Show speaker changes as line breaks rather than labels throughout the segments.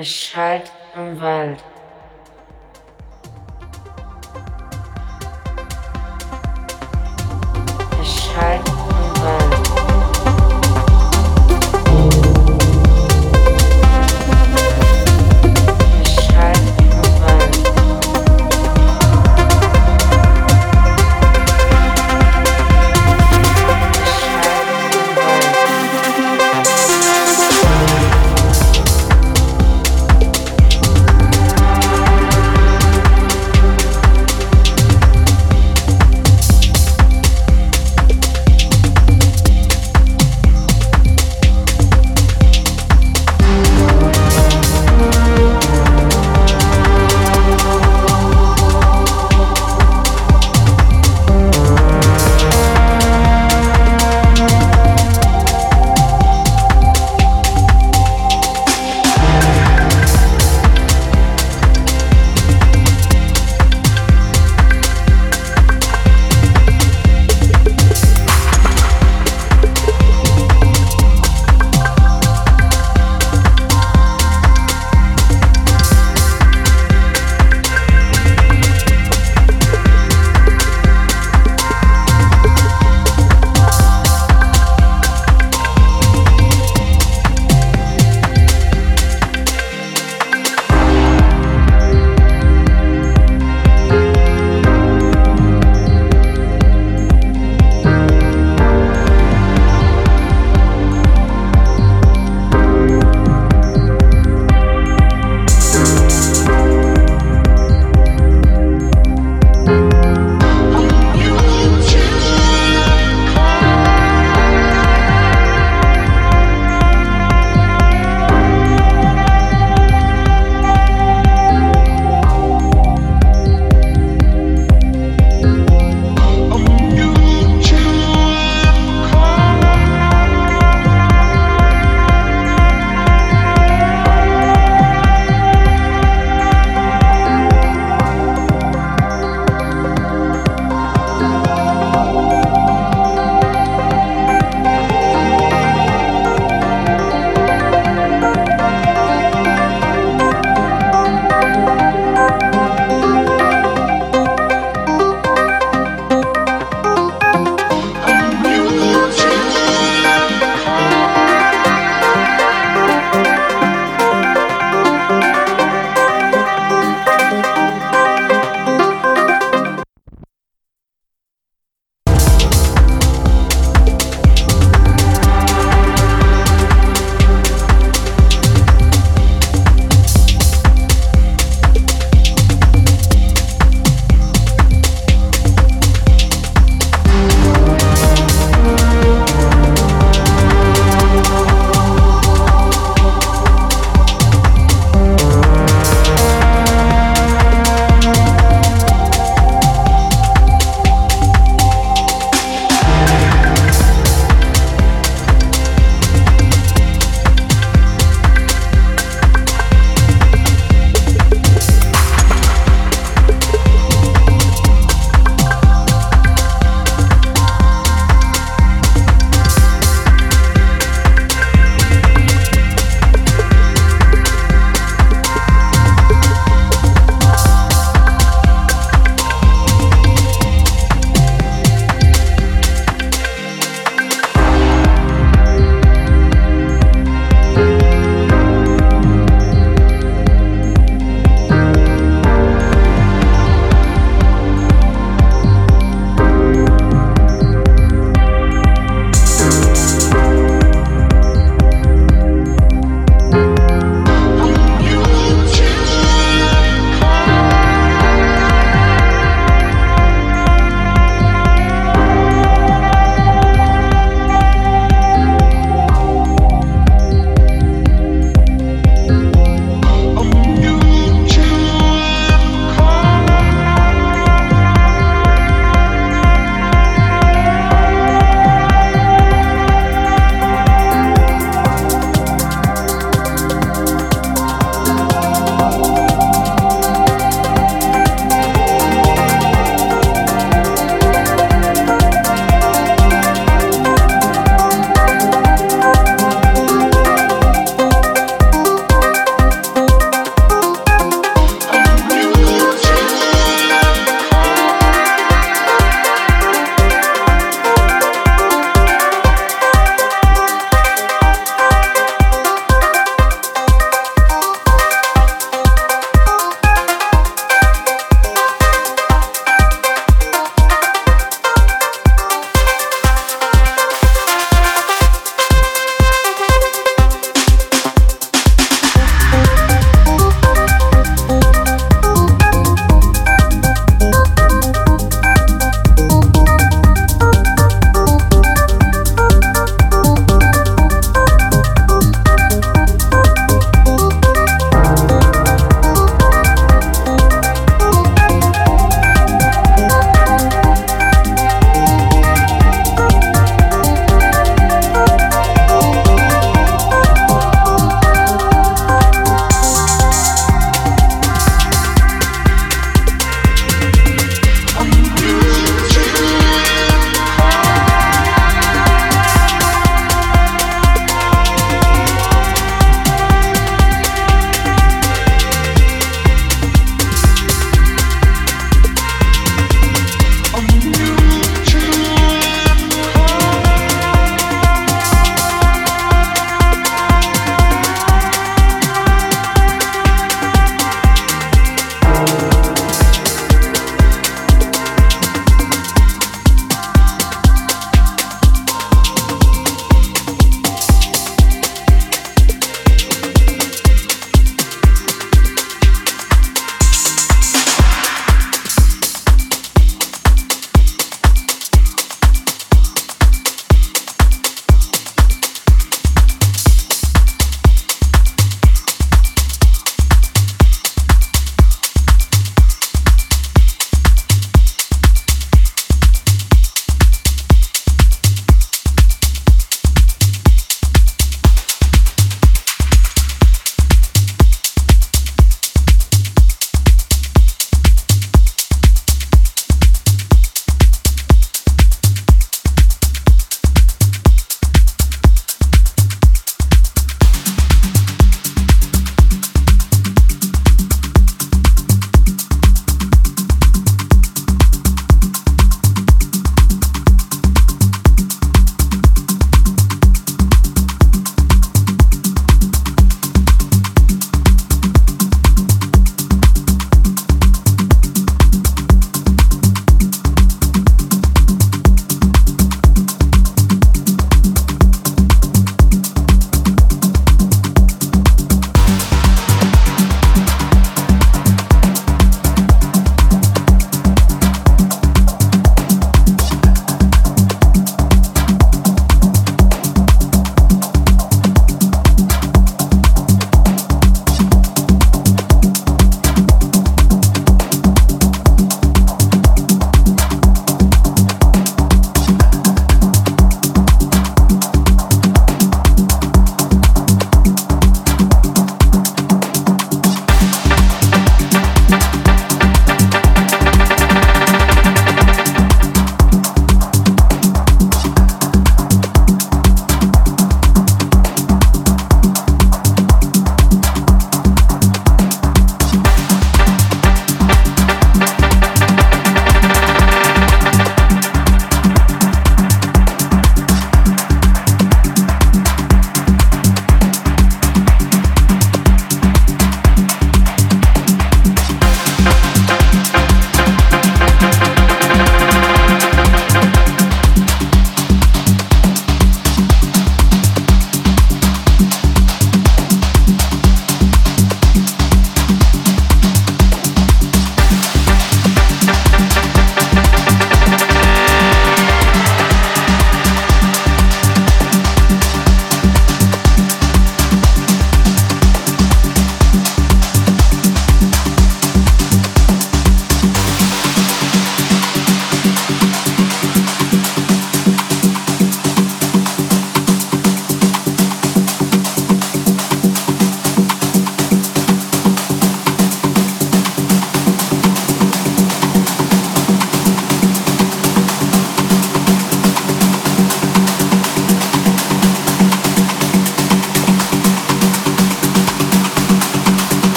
Es schallt im Wald.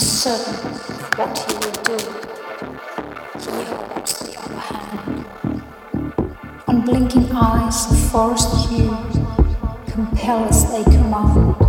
uncertain what he will do. He holds the upper hand. Unblinking eyes force you, compel as they command.